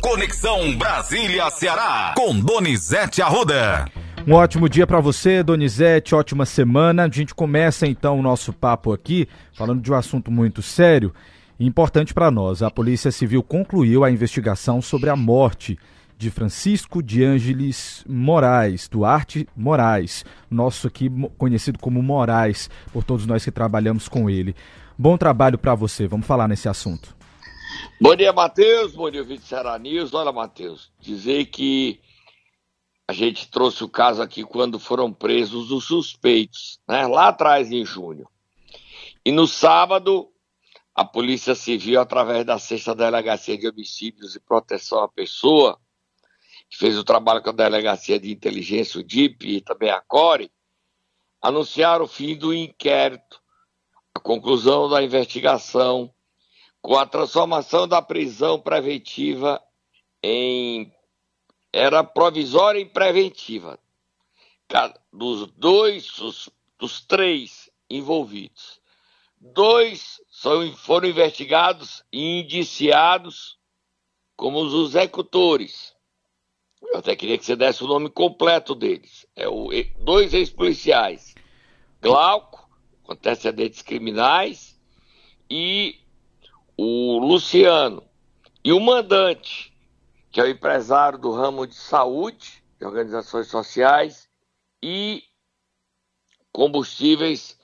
Conexão Brasília-Ceará, com Donizete Arruda. Um ótimo dia para você, Donizete, ótima semana. A gente começa então o nosso papo aqui falando de um assunto muito sério e importante para nós. A Polícia Civil concluiu a investigação sobre a morte de Francisco de Ângeles Moraes, Duarte Moraes, nosso aqui conhecido como Moraes, por todos nós que trabalhamos com ele. Bom trabalho para você, vamos falar nesse assunto. Bom dia, Matheus, bom dia, Vídeo News. Olha, Matheus, dizer que a gente trouxe o caso aqui quando foram presos os suspeitos, né, lá atrás em junho. E no sábado, a Polícia Civil, através da Sexta Delegacia de Homicídios e Proteção à Pessoa, que fez o trabalho com a Delegacia de Inteligência, o DIP, e também a CORE, anunciaram o fim do inquérito, a conclusão da investigação, com a transformação da prisão preventiva em. era provisória em preventiva. Dos dois, dos três envolvidos. Dois são, foram investigados e indiciados como os executores eu até queria que você desse o nome completo deles. É o, dois ex-policiais, Glauco, com antecedentes criminais, e o Luciano. E o mandante, que é o empresário do ramo de saúde, de organizações sociais e combustíveis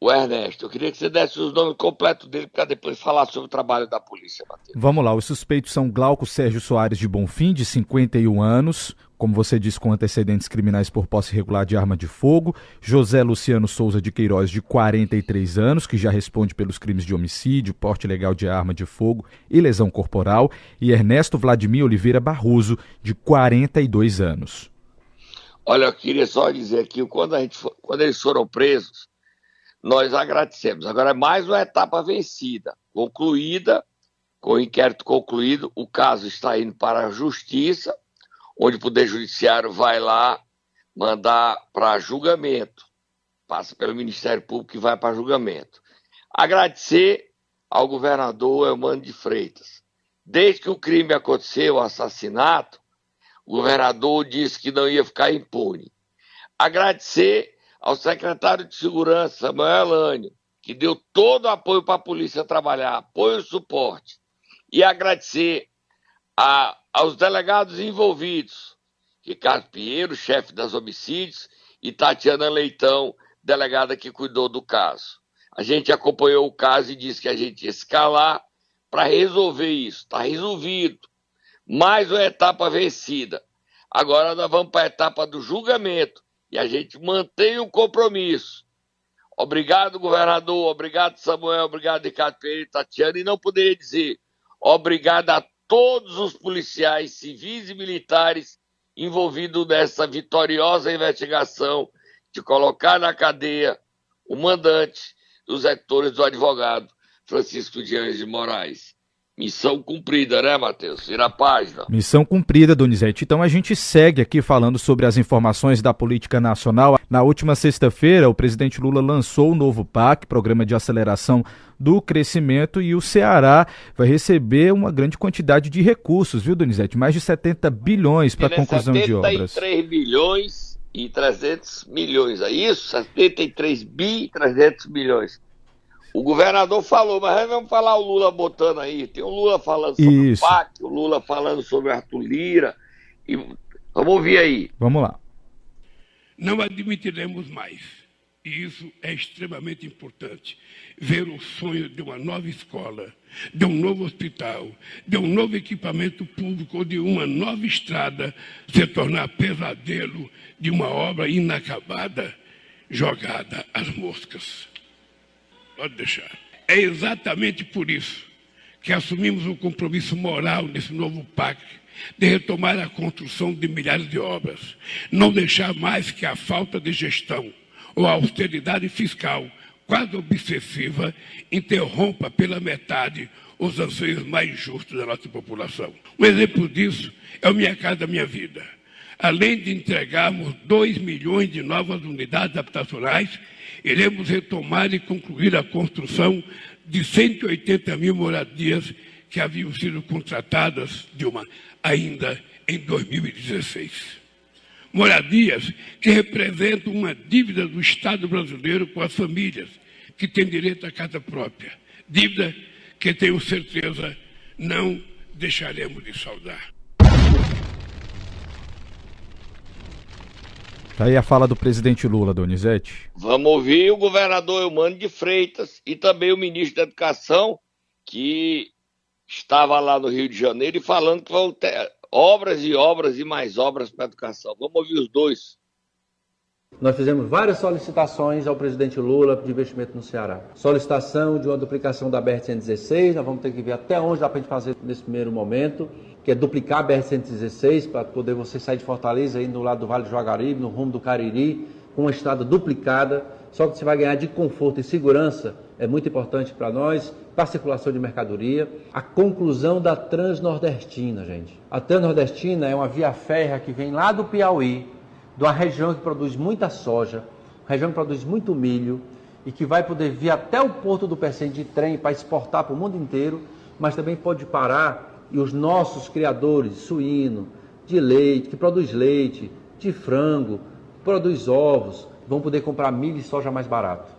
o Ernesto. Eu queria que você desse os nomes completos dele para depois falar sobre o trabalho da polícia, Matheus. Vamos lá, os suspeitos são Glauco Sérgio Soares de Bonfim, de 51 anos, como você disse, com antecedentes criminais por posse irregular de arma de fogo, José Luciano Souza de Queiroz, de 43 anos, que já responde pelos crimes de homicídio, porte ilegal de arma de fogo e lesão corporal, e Ernesto Vladimir Oliveira Barroso, de 42 anos. Olha, eu queria só dizer aqui, quando, a gente, quando eles foram presos, nós agradecemos. Agora é mais uma etapa vencida, concluída, com o inquérito concluído, o caso está indo para a justiça, onde o Poder Judiciário vai lá mandar para julgamento, passa pelo Ministério Público e vai para julgamento. Agradecer ao governador Eumano de Freitas. Desde que o crime aconteceu, o assassinato, o governador disse que não ia ficar impune. Agradecer ao secretário de Segurança, Samuel Elânio, que deu todo o apoio para a polícia trabalhar, apoio e suporte. E agradecer a, aos delegados envolvidos, Ricardo Pinheiro, chefe das homicídios, e Tatiana Leitão, delegada que cuidou do caso. A gente acompanhou o caso e disse que a gente ia escalar para resolver isso. Está resolvido. Mais uma etapa vencida. Agora nós vamos para a etapa do julgamento e a gente mantém o compromisso. Obrigado, governador, obrigado, Samuel, obrigado, Ricardo Pereira e Tatiana, e não poderia dizer obrigado a todos os policiais civis e militares envolvidos nessa vitoriosa investigação de colocar na cadeia o mandante dos sectores do advogado Francisco Dias de Moraes. Missão cumprida, né, Matheus? Vira a página. Missão cumprida, Donizete. Então a gente segue aqui falando sobre as informações da política nacional. Na última sexta-feira, o presidente Lula lançou o novo PAC, Programa de Aceleração do Crescimento, e o Ceará vai receber uma grande quantidade de recursos, viu, Donizete? Mais de 70 bilhões para a conclusão de obras. 73 bilhões e 300 milhões, é isso? 73 bi e 300 milhões. O governador falou, mas vamos falar o Lula botando aí. Tem o Lula falando sobre Isso. o PAC, o Lula falando sobre Arthur Lira. E... Vamos ouvir aí. Vamos lá. Não admitiremos mais, e isso é extremamente importante, ver o sonho de uma nova escola, de um novo hospital, de um novo equipamento público ou de uma nova estrada se tornar pesadelo de uma obra inacabada jogada às moscas. Pode deixar. É exatamente por isso que assumimos um compromisso moral nesse novo pacto de retomar a construção de milhares de obras, não deixar mais que a falta de gestão ou a austeridade fiscal quase obsessiva interrompa pela metade os anseios mais justos da nossa população. Um exemplo disso é o Minha Casa Minha Vida. Além de entregarmos 2 milhões de novas unidades habitacionais iremos retomar e concluir a construção de 180 mil moradias que haviam sido contratadas, ainda em 2016. Moradias que representam uma dívida do Estado brasileiro com as famílias que têm direito à casa própria. Dívida que tenho certeza não deixaremos de saldar. Tá aí a fala do presidente Lula, Donizete. Vamos ouvir o governador Eumano de Freitas e também o ministro da Educação, que estava lá no Rio de Janeiro e falando que vão ter obras e obras e mais obras para a educação. Vamos ouvir os dois. Nós fizemos várias solicitações ao presidente Lula de investimento no Ceará. Solicitação de uma duplicação da BR-116, nós vamos ter que ver até onde dá para a gente fazer nesse primeiro momento que é duplicar a BR-116 para poder você sair de Fortaleza aí no lado do Vale do Jaguaribe, no rumo do Cariri, com uma estrada duplicada. Só que você vai ganhar de conforto e segurança, é muito importante para nós, para a circulação de mercadoria. A conclusão da Transnordestina, gente. A Transnordestina é uma via férrea que vem lá do Piauí, de uma região que produz muita soja, região que produz muito milho, e que vai poder vir até o porto do Pecém de trem para exportar para o mundo inteiro, mas também pode parar e os nossos criadores suíno, de leite, que produz leite, de frango, produz ovos, vão poder comprar milho e soja mais barato.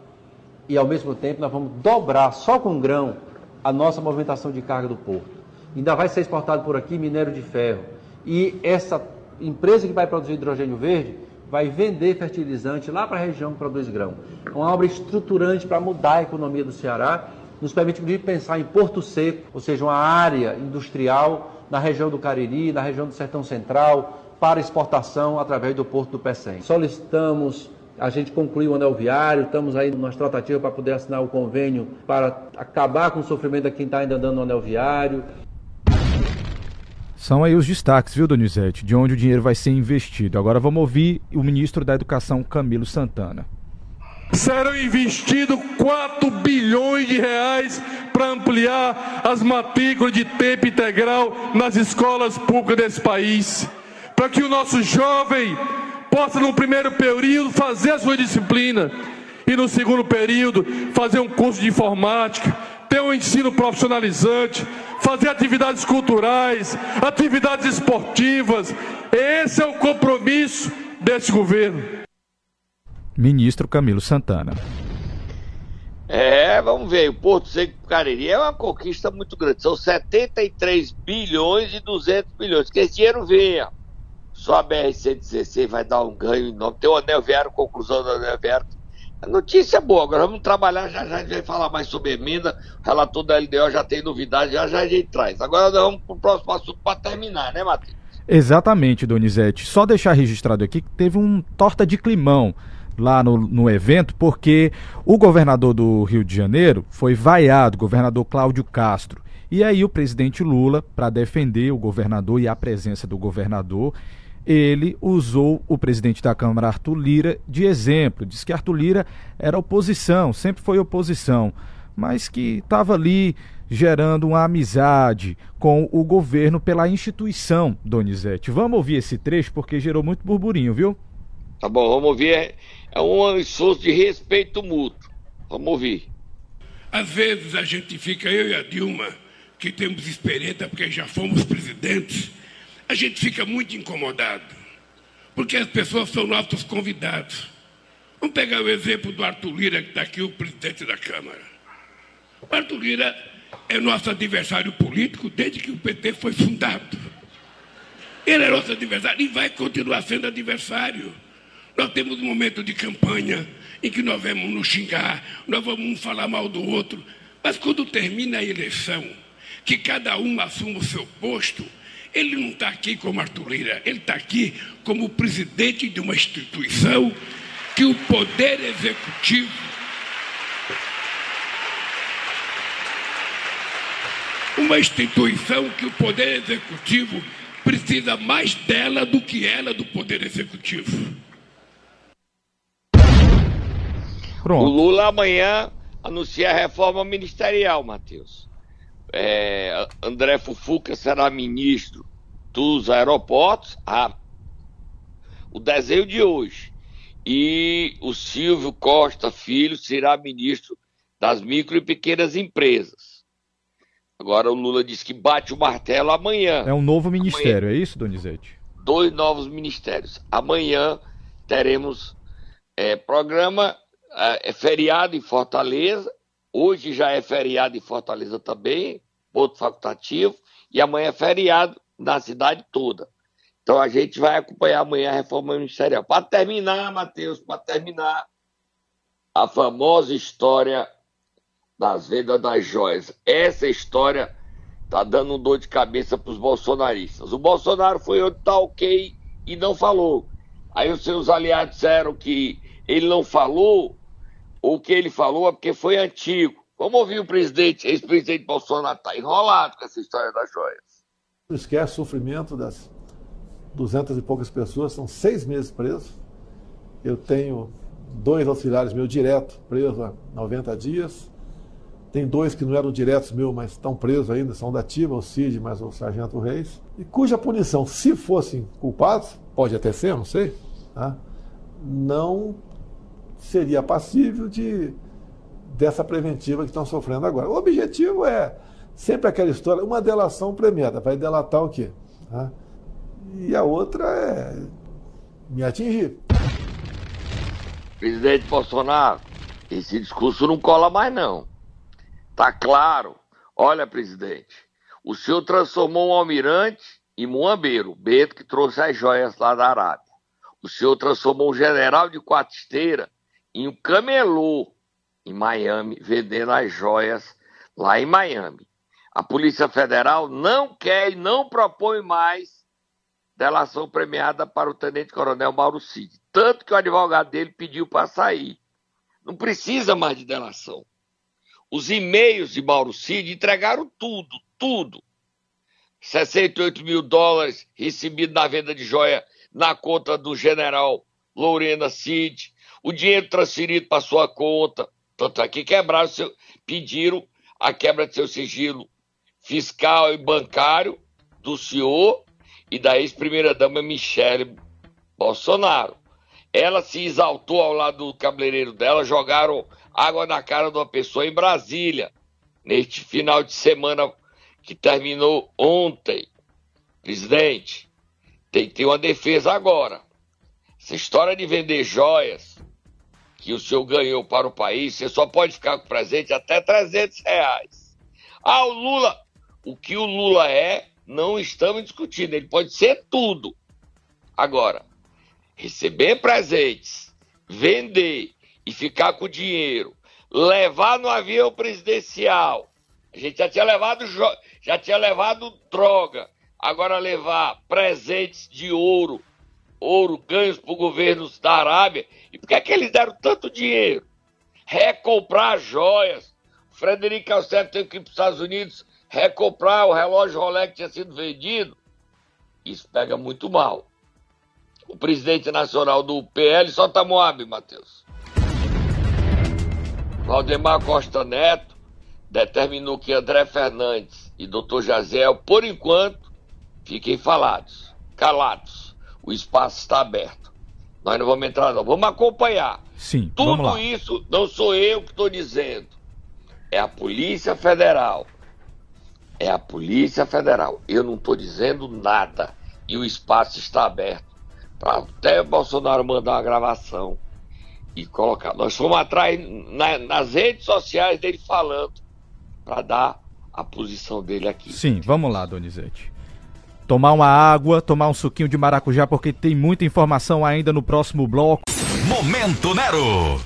E ao mesmo tempo nós vamos dobrar só com grão a nossa movimentação de carga do porto. Ainda vai ser exportado por aqui minério de ferro. E essa empresa que vai produzir hidrogênio verde vai vender fertilizante lá para a região que produz grão. É uma obra estruturante para mudar a economia do Ceará nos permite pensar em Porto Seco, ou seja, uma área industrial na região do Cariri, na região do Sertão Central, para exportação através do Porto do Pecém. Solicitamos a gente concluiu o anel viário, estamos aí nas tratativas para poder assinar o convênio para acabar com o sofrimento de quem está ainda andando no anel viário. São aí os destaques, viu, Donizete, de onde o dinheiro vai ser investido. Agora vamos ouvir o ministro da Educação, Camilo Santana serão investidos 4 bilhões de reais para ampliar as matrículas de tempo integral nas escolas públicas desse país, para que o nosso jovem possa no primeiro período fazer a sua disciplina e no segundo período fazer um curso de informática, ter um ensino profissionalizante, fazer atividades culturais, atividades esportivas. Esse é o compromisso desse governo ministro Camilo Santana. É, vamos ver, o Porto Seco Cariri é uma conquista muito grande, são 73 bilhões e 200 bilhões, que esse dinheiro venha. Só a BR-116 vai dar um ganho enorme, tem o anel viário, conclusão do anel viário. A notícia é boa, agora vamos trabalhar, já já a gente vai falar mais sobre emenda, o relator da LDO já tem novidade, já já a gente traz. Agora nós vamos para o próximo assunto para terminar, né, Matheus? Exatamente, Donizete. Só deixar registrado aqui que teve um torta de climão lá no, no evento, porque o governador do Rio de Janeiro foi vaiado, governador Cláudio Castro. E aí o presidente Lula, para defender o governador e a presença do governador, ele usou o presidente da Câmara, Arthur Lira, de exemplo. Diz que Arthur Lira era oposição, sempre foi oposição, mas que estava ali gerando uma amizade com o governo pela instituição, Donizete. Vamos ouvir esse trecho porque gerou muito burburinho, viu? Tá bom, vamos ouvir é um esforço de respeito mútuo. Vamos ouvir. Às vezes a gente fica, eu e a Dilma, que temos experiência porque já fomos presidentes, a gente fica muito incomodado, porque as pessoas são nossos convidados. Vamos pegar o exemplo do Arthur Lira, que está aqui, o presidente da Câmara. O Arthur Lira é nosso adversário político desde que o PT foi fundado. Ele é nosso adversário e vai continuar sendo adversário. Nós temos um momento de campanha em que nós vamos nos xingar, nós vamos falar mal do outro, mas quando termina a eleição, que cada um assuma o seu posto, ele não está aqui como Arthur Lira, ele está aqui como presidente de uma instituição que o poder executivo uma instituição que o poder executivo precisa mais dela do que ela do poder executivo. Pronto. O Lula amanhã anuncia a reforma ministerial, Matheus. É, André Fufuca será ministro dos aeroportos, a, o desenho de hoje. E o Silvio Costa Filho será ministro das micro e pequenas empresas. Agora o Lula disse que bate o martelo amanhã. É um novo ministério, amanhã, é isso, Donizete? Dois novos ministérios. Amanhã teremos é, programa, é, é feriado em Fortaleza. Hoje já é feriado em Fortaleza também, ponto facultativo. E amanhã é feriado na cidade toda. Então a gente vai acompanhar amanhã a reforma ministerial. Para terminar, Matheus, para terminar, a famosa história das vendas das joias. Essa história tá dando um dor de cabeça para os bolsonaristas. O Bolsonaro foi onde tá ok e não falou. Aí os seus aliados disseram que ele não falou, ou que ele falou é porque foi antigo. Vamos ouvir o presidente, ex-presidente Bolsonaro está enrolado com essa história das joias. Não esquece o sofrimento das duzentas e poucas pessoas, são seis meses presos. Eu tenho dois auxiliares meus direto presos há 90 dias. Tem dois que não eram diretos meus, mas estão presos ainda, são da ativa, o Cid, mas o Sargento Reis. E cuja punição, se fossem culpados, pode até ser, não sei, tá? não seria passível de dessa preventiva que estão sofrendo agora. O objetivo é sempre aquela história, uma delação premiada, vai delatar o quê? Tá? E a outra é me atingir. Presidente Bolsonaro, esse discurso não cola mais não. Tá claro. Olha, presidente, o senhor transformou um almirante em muambeiro, Beto que trouxe as joias lá da Arábia. O senhor transformou um general de quatro esteiras em um camelô em Miami, vendendo as joias lá em Miami. A Polícia Federal não quer e não propõe mais delação premiada para o tenente-coronel Mauro Cid. Tanto que o advogado dele pediu para sair. Não precisa mais de delação. Os e-mails de Mauro Cid entregaram tudo, tudo. 68 mil dólares recebidos na venda de joia na conta do general Lorena Cid, o dinheiro transferido para sua conta. Tanto é que quebraram seu, pediram a quebra de seu sigilo fiscal e bancário do senhor e da ex-primeira-dama Michele Bolsonaro. Ela se exaltou ao lado do cabeleireiro dela, jogaram água na cara de uma pessoa em Brasília, neste final de semana que terminou ontem. Presidente, tem que ter uma defesa agora. Essa história de vender joias que o senhor ganhou para o país, você só pode ficar com presente até 300 reais. Ah, o Lula, o que o Lula é, não estamos discutindo, ele pode ser tudo. Agora, receber presentes, vender e ficar com o dinheiro, levar no avião presidencial. A gente já tinha levado já tinha levado droga, agora levar presentes de ouro, ouro ganhos por governos da Arábia. E por que, é que eles deram tanto dinheiro? Recomprar joias. Frederico Alcete tem que ir para os Estados Unidos recomprar o relógio Rolex que tinha sido vendido. Isso pega muito mal. O presidente nacional do PL só tá Moab, Matheus. Valdemar Costa Neto determinou que André Fernandes e Dr. Jaziel, por enquanto, fiquem falados, calados. O espaço está aberto. Nós não vamos entrar, não. Vamos acompanhar. Sim, Tudo isso não sou eu que estou dizendo. É a Polícia Federal. É a Polícia Federal. Eu não estou dizendo nada. E o espaço está aberto para até Bolsonaro mandar uma gravação e colocar. Nós fomos atrás na, nas redes sociais dele falando para dar a posição dele aqui. Sim, vamos lá, Donizete. Tomar uma água, tomar um suquinho de maracujá, porque tem muita informação ainda no próximo bloco. Momento Nero!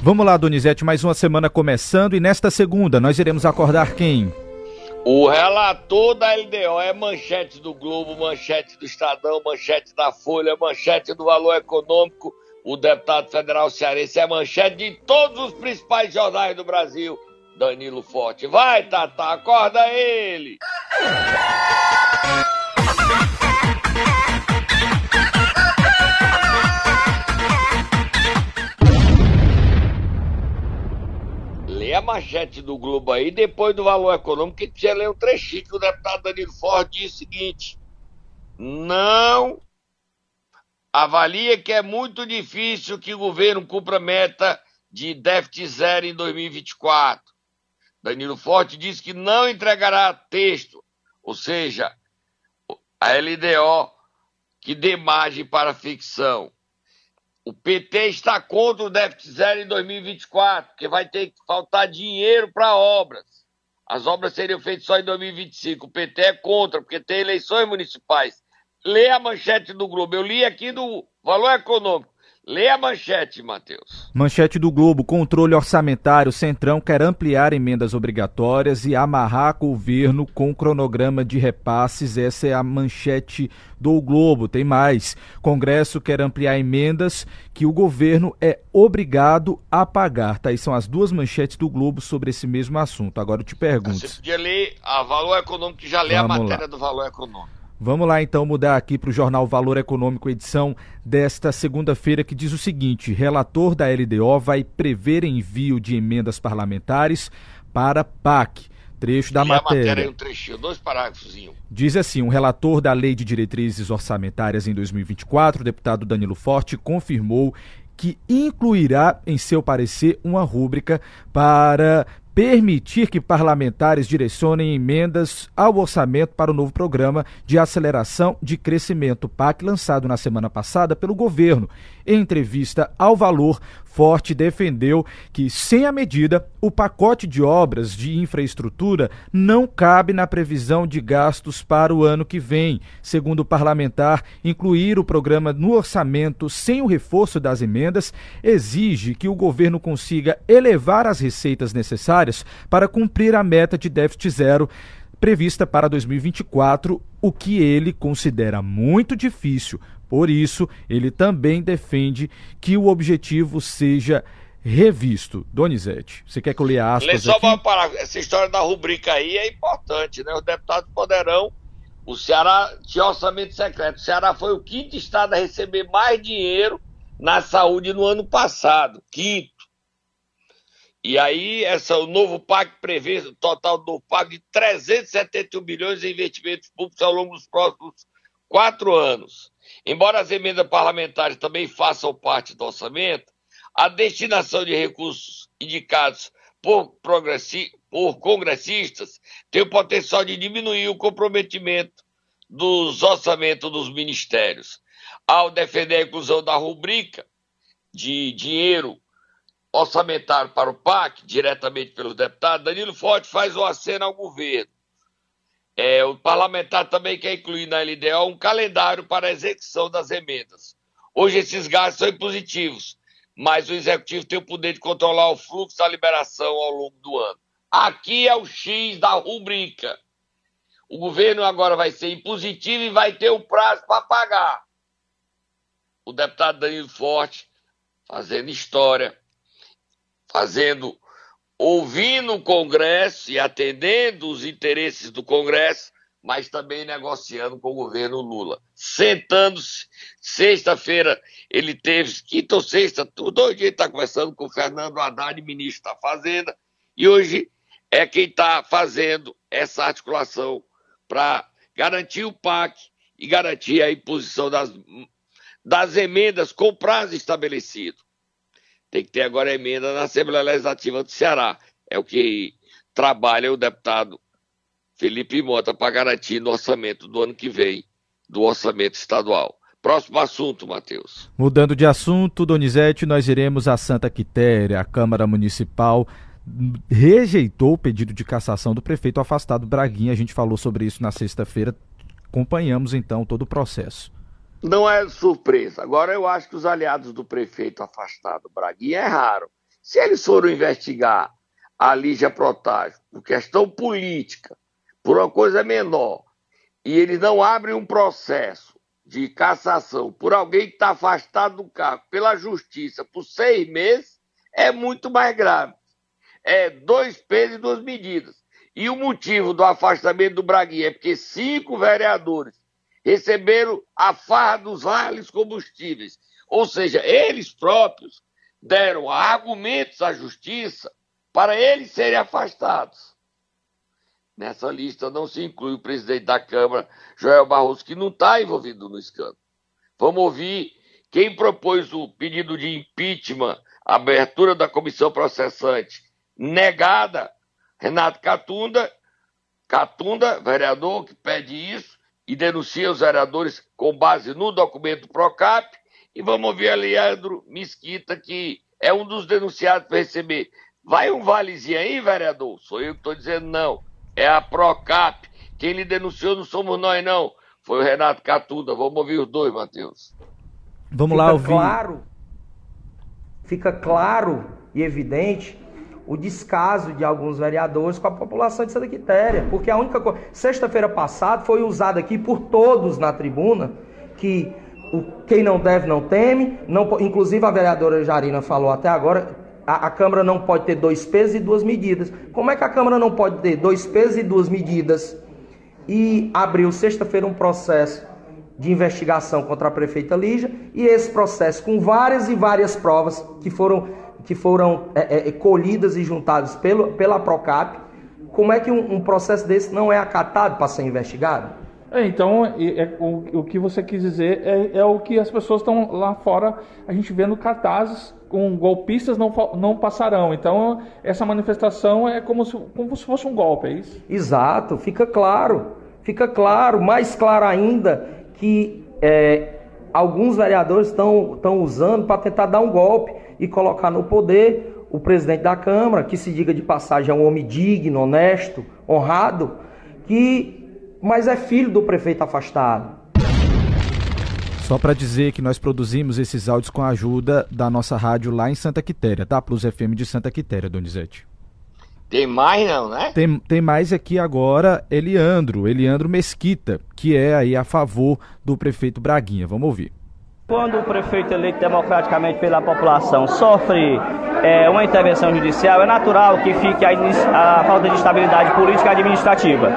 Vamos lá, Donizete, mais uma semana começando e nesta segunda nós iremos acordar quem? O relator da LDO é manchete do Globo, manchete do Estadão, manchete da Folha, manchete do Valor Econômico o deputado federal cearense é manchete de todos os principais jornais do Brasil, Danilo Forte. Vai, Tata, acorda ele! A manchete do Globo aí, depois do valor econômico, que precisa ler um trechinho que o deputado Danilo Forte diz o seguinte: não avalia que é muito difícil que o governo cumpra a meta de déficit zero em 2024. Danilo Forte, disse que não entregará texto, ou seja, a LDO que dê margem para ficção. O PT está contra o déficit zero em 2024, porque vai ter que faltar dinheiro para obras. As obras seriam feitas só em 2025. O PT é contra, porque tem eleições municipais. Lê a manchete do Globo. Eu li aqui do Valor Econômico. Lê a manchete, Matheus. Manchete do Globo: controle orçamentário. Centrão quer ampliar emendas obrigatórias e amarrar governo com cronograma de repasses. Essa é a manchete do Globo. Tem mais. Congresso quer ampliar emendas que o governo é obrigado a pagar. Tá aí são as duas manchetes do Globo sobre esse mesmo assunto. Agora eu te pergunto. Você podia ler a Valor Econômico, que já lê Vamos a matéria lá. do Valor Econômico. Vamos lá então mudar aqui para o jornal Valor Econômico, edição desta segunda-feira, que diz o seguinte: relator da LDO vai prever envio de emendas parlamentares para PAC. Trecho da e matéria. A matéria um trechinho, dois parágrafos. Diz assim: um relator da Lei de Diretrizes Orçamentárias em 2024, o deputado Danilo Forte, confirmou que incluirá em seu parecer uma rúbrica para permitir que parlamentares direcionem emendas ao orçamento para o novo programa de aceleração de crescimento PAC lançado na semana passada pelo governo. Em entrevista ao Valor, Forte defendeu que, sem a medida, o pacote de obras de infraestrutura não cabe na previsão de gastos para o ano que vem. Segundo o parlamentar, incluir o programa no orçamento sem o reforço das emendas exige que o governo consiga elevar as receitas necessárias para cumprir a meta de déficit zero prevista para 2024, o que ele considera muito difícil, por isso, ele também defende que o objetivo seja revisto. Donizete, você quer que eu leia aspas Lê só aqui? uma. Essa história da rubrica aí é importante, né? Os deputados poderão... O Ceará tinha orçamento secreto. O Ceará foi o quinto estado a receber mais dinheiro na saúde no ano passado. Quinto. E aí, essa, o novo PAC prevê o total do PAC de 371 bilhões em investimentos públicos ao longo dos próximos quatro anos. Embora as emendas parlamentares também façam parte do orçamento, a destinação de recursos indicados por, por congressistas tem o potencial de diminuir o comprometimento dos orçamentos dos ministérios. Ao defender a inclusão da rubrica de dinheiro orçamentário para o PAC, diretamente pelo deputado, Danilo Forte faz o aceno ao governo é, o parlamentar também quer incluir na LDO um calendário para a execução das emendas. Hoje esses gastos são impositivos, mas o executivo tem o poder de controlar o fluxo da liberação ao longo do ano. Aqui é o X da rubrica. O governo agora vai ser impositivo e vai ter o prazo para pagar. O deputado Danilo Forte fazendo história, fazendo ouvindo o Congresso e atendendo os interesses do Congresso, mas também negociando com o governo Lula. Sentando-se, sexta-feira ele teve, quinta ou sexta, dois dias está conversando com o Fernando Haddad, ministro da Fazenda, e hoje é quem está fazendo essa articulação para garantir o PAC e garantir a imposição das, das emendas com prazo estabelecido tem que ter agora emenda na Assembleia Legislativa do Ceará. É o que trabalha o deputado Felipe Mota para garantir no orçamento do ano que vem, do orçamento estadual. Próximo assunto, Matheus. Mudando de assunto, Donizete, nós iremos a Santa Quitéria. A Câmara Municipal rejeitou o pedido de cassação do prefeito afastado Braguinha. A gente falou sobre isso na sexta-feira. Acompanhamos então todo o processo não é surpresa. Agora, eu acho que os aliados do prefeito afastado, Braguinha, erraram. Se eles foram investigar a Lígia Protásio por questão política, por uma coisa menor, e eles não abrem um processo de cassação por alguém que está afastado do cargo pela justiça por seis meses, é muito mais grave. É dois pesos e duas medidas. E o motivo do afastamento do Braguinha é porque cinco vereadores receberam a farra dos vales combustíveis. Ou seja, eles próprios deram argumentos à justiça para eles serem afastados. Nessa lista não se inclui o presidente da Câmara, Joel Barroso, que não está envolvido no escândalo. Vamos ouvir quem propôs o pedido de impeachment, abertura da comissão processante, negada, Renato Catunda, Catunda, vereador que pede isso e denuncia os vereadores com base no documento Procap. E vamos ouvir a Leandro Mesquita, que é um dos denunciados para receber. Vai um valezinho aí, vereador? Sou eu que estou dizendo não. É a Procap. Quem lhe denunciou não somos nós, não. Foi o Renato Catunda. Vamos ouvir os dois, Matheus. Vamos Fica lá ouvir. Claro, fica claro e evidente o descaso de alguns vereadores com a população de Santa Quitéria, porque a única coisa, sexta-feira passada foi usada aqui por todos na tribuna que o quem não deve não teme, não, inclusive a vereadora Jarina falou até agora, a, a, Câmara não pode ter dois pesos e duas medidas. Como é que a Câmara não pode ter dois pesos e duas medidas? E abriu sexta-feira um processo de investigação contra a prefeita Lígia, e esse processo com várias e várias provas que foram que foram é, é, colhidas e juntadas pelo, pela Procap, como é que um, um processo desse não é acatado para ser investigado? É, então, é, o, o, que você quis dizer é, é o que as pessoas estão lá fora, a gente vendo cartazes com golpistas não, não passarão. Então, essa manifestação é como se, como se fosse um golpe, é isso? Exato, fica claro. Fica claro, mais claro ainda, que é, alguns vereadores estão usando para tentar dar um golpe e colocar no poder o presidente da Câmara, que se diga de passagem é um homem digno, honesto, honrado, que mas é filho do prefeito afastado. Só para dizer que nós produzimos esses áudios com a ajuda da nossa rádio lá em Santa Quitéria, tá? Plus FM de Santa Quitéria, Donizete. Tem mais não, né? Tem, tem mais aqui agora Eliandro, Eliandro Mesquita, que é aí a favor do prefeito Braguinha. Vamos ouvir. Quando o prefeito eleito democraticamente pela população sofre é, uma intervenção judicial, é natural que fique a, a falta de estabilidade política e administrativa.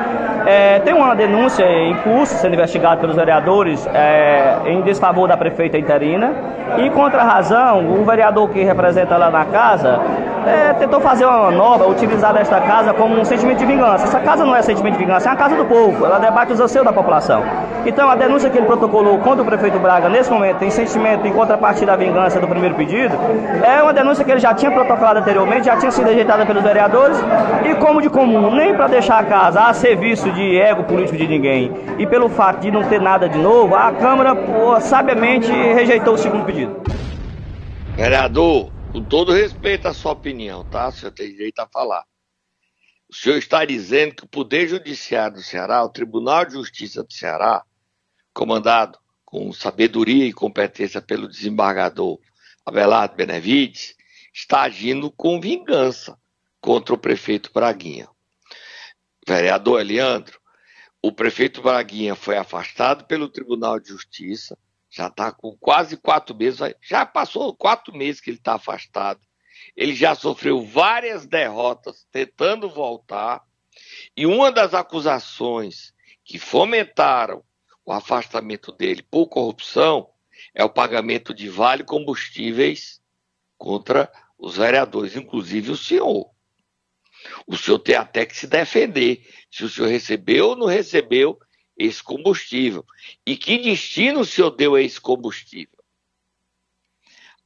É, tem uma denúncia em curso sendo investigada pelos vereadores é, em desfavor da prefeita interina e contra a razão, o vereador que representa lá na casa é, tentou fazer uma manobra, utilizar esta casa como um sentimento de vingança. Essa casa não é sentimento de vingança, é a casa do povo, ela debate os anseios da população. Então a denúncia que ele protocolou contra o prefeito Braga nesse momento em sentimento em contrapartida à vingança do primeiro pedido, é uma denúncia que ele já tinha protocolado anteriormente, já tinha sido rejeitada pelos vereadores e como de comum, nem para deixar a casa a serviço de ego político de ninguém e pelo fato de não ter nada de novo, a Câmara pô, sabiamente rejeitou o segundo pedido. Vereador, com todo respeito à sua opinião, tá? O senhor tem direito a falar. O senhor está dizendo que o Poder Judiciário do Ceará, o Tribunal de Justiça do Ceará, comandado com sabedoria e competência pelo desembargador Abelardo Benevides, está agindo com vingança contra o prefeito Braguinha. Vereador Eliandro, o prefeito Braguinha foi afastado pelo Tribunal de Justiça, já está com quase quatro meses, já passou quatro meses que ele está afastado. Ele já sofreu várias derrotas tentando voltar, e uma das acusações que fomentaram o afastamento dele por corrupção é o pagamento de vale combustíveis contra os vereadores, inclusive o senhor. O senhor tem até que se defender se o senhor recebeu ou não recebeu esse combustível. E que destino o senhor deu a esse combustível?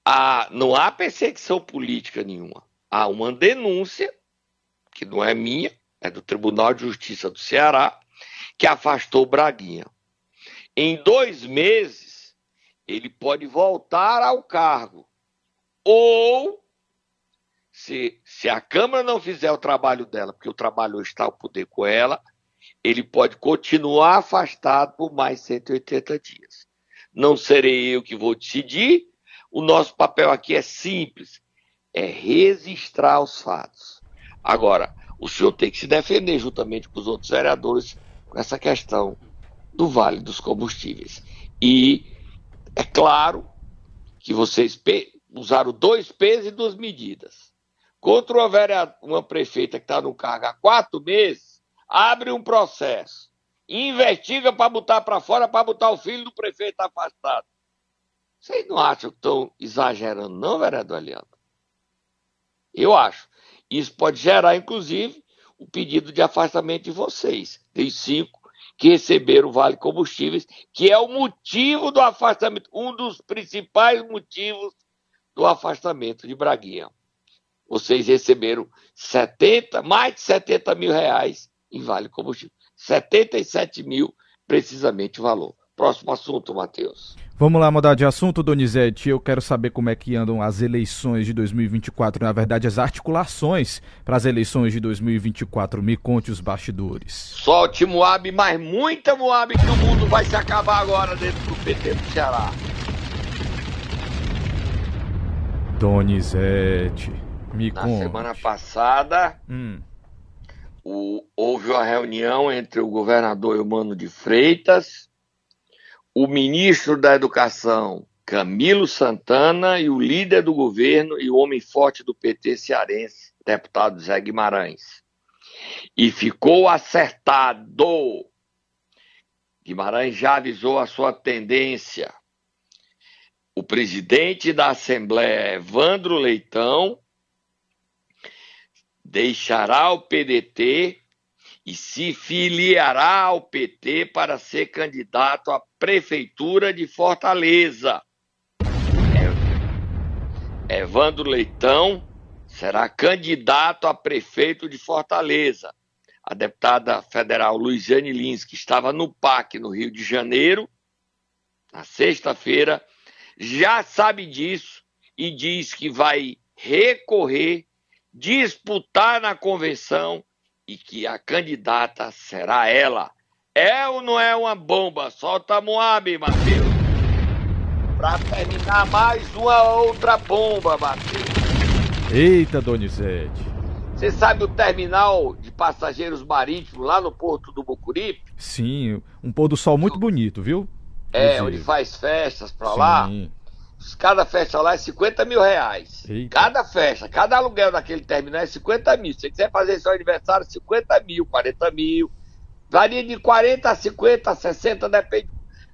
Ah, não há perseguição política nenhuma. Há uma denúncia, que não é minha, é do Tribunal de Justiça do Ceará, que afastou Braguinha. Em dois meses, ele pode voltar ao cargo. Ou, se, se a Câmara não fizer o trabalho dela, porque o trabalho está ao poder com ela, ele pode continuar afastado por mais 180 dias. Não serei eu que vou decidir, o nosso papel aqui é simples, é registrar os fatos. Agora, o senhor tem que se defender juntamente com os outros vereadores com essa questão do Vale dos Combustíveis. E é claro que vocês usaram dois pesos e duas medidas. Contra uma, vereadora, uma prefeita que está no cargo há quatro meses, abre um processo, investiga para botar para fora, para botar o filho do prefeito afastado. Vocês não acham que estão exagerando, não, vereador Aliano? Eu acho. Isso pode gerar, inclusive, o pedido de afastamento de vocês. Tem cinco que receberam o Vale Combustíveis, que é o motivo do afastamento, um dos principais motivos do afastamento de Braguinha. Vocês receberam 70, mais de 70 mil reais em vale combustível. 77 mil, precisamente o valor. Próximo assunto, Matheus. Vamos lá mudar de assunto, Donizete. Eu quero saber como é que andam as eleições de 2024, na verdade, as articulações para as eleições de 2024. Me conte os bastidores. Solte Moab, mas muita Moab que o mundo vai se acabar agora dentro do PT do Ceará. Donizete, me Na conte. semana passada, Hum, o- houve uma reunião entre o governador Eumano de Freitas, o ministro da Educação, Camilo Santana, e o líder do governo e o homem forte do PT cearense, deputado Zé Guimarães. E ficou acertado. Guimarães já avisou a sua tendência. O presidente da Assembleia, Evandro Leitão, deixará o PDT e se filiará ao PT para ser candidato à Prefeitura de Fortaleza. É- Evandro Leitão será candidato a prefeito de Fortaleza. A deputada federal Luiziane Lins, que estava no PAC no Rio de Janeiro, na sexta-feira, já sabe disso e diz que vai recorrer, disputar na convenção e que a candidata será ela. É ou não é uma bomba? Solta a Moab, Matheus. Pra terminar mais uma outra bomba, Matheus. Eita, Donizete. Você sabe o terminal de passageiros marítimos lá no Porto do Bucuripe? Sim, um pôr do sol muito bonito, viu? É, Inclusive. onde faz festas pra lá. Cada festa lá é 50 mil reais. Eita. Cada festa, cada aluguel daquele terminal é 50 mil. Se você quiser fazer seu aniversário, 50 mil, 40 mil. Varia de 40 a 50, a 60, depende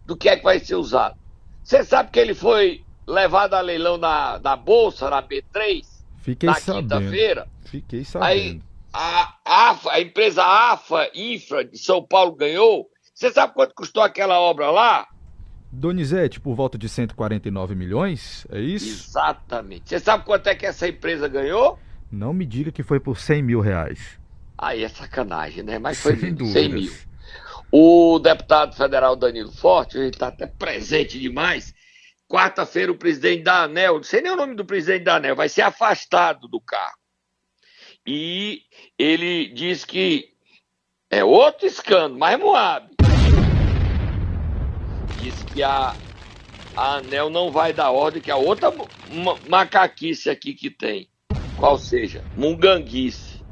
do que é que vai ser usado. Você sabe que ele foi levado a leilão na, na Bolsa, na B3, Fiquei na quinta-feira. Fiquei Aí sabendo. a, AFA, a empresa AFA Infra de São Paulo ganhou. Você sabe quanto custou aquela obra lá? Donizete, por volta de 149 milhões, é isso? Exatamente. Você sabe quanto é que essa empresa ganhou? Não me diga que foi por 100 mil reais. Aí é sacanagem, né? Mas foi Sem 100 dúvidas. mil. O deputado federal Danilo Forte, ele está até presente demais. Quarta-feira, o presidente da ANEL, não sei nem o nome do presidente da ANEL, vai ser afastado do cargo. E ele diz que é outro escândalo, mas Moab. Diz que a, a ANEL não vai dar ordem, que a outra ma- macaquice aqui que tem, qual seja, munganguice,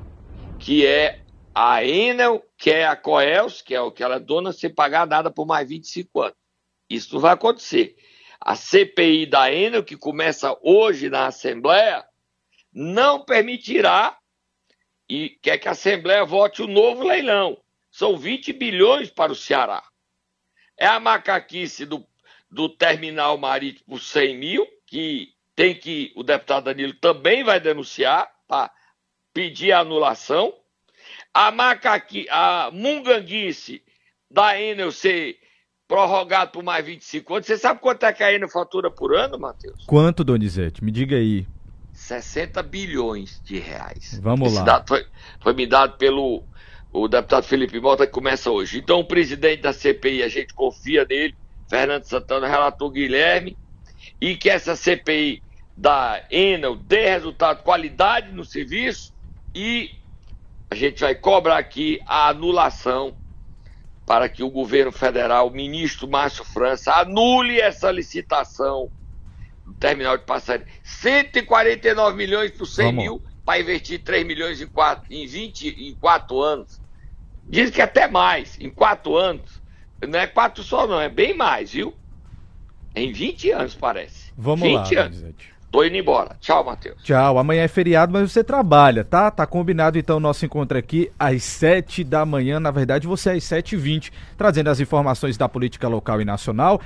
que é a Enel, que é a Coels, que é o que ela é dona, sem pagar nada por mais 25 anos. Isso vai acontecer. A CPI da Enel, que começa hoje na Assembleia, não permitirá e quer que a Assembleia vote o novo leilão. São 20 bilhões para o Ceará. É a macaquice do, do terminal marítimo por 100 mil, que tem que o deputado Danilo também vai denunciar para pedir a anulação. A macaqui, a munganguice da Enel ser prorrogado por mais 25 anos. Você sabe quanto é que a Enel fatura por ano, Matheus? Quanto, Donizete? Me diga aí. 60 bilhões de reais. Vamos Esse lá. dado foi, foi me dado pelo o deputado Felipe Mota, que começa hoje. Então, o presidente da CPI, a gente confia nele, Fernando Santana, relator Guilherme, e que essa CPI da Enel dê resultado, qualidade no serviço, e a gente vai cobrar aqui a anulação para que o governo federal, o ministro Márcio França, anule essa licitação do terminal de passageiro. 149 milhões por 100 Vamos. mil para investir 3 milhões em, quatro, em 20 em 4 anos. Diz que até mais, em 4 anos. Não é 4 só não, é bem mais, viu? Em 20 anos, parece. Vamos 20 lá, anos. Donizete. Tô indo embora. Tchau, Matheus. Tchau. Amanhã é feriado, mas você trabalha, tá? Tá combinado então o nosso encontro aqui às 7 da manhã. Na verdade, você é às 7h20, trazendo as informações da política local e nacional.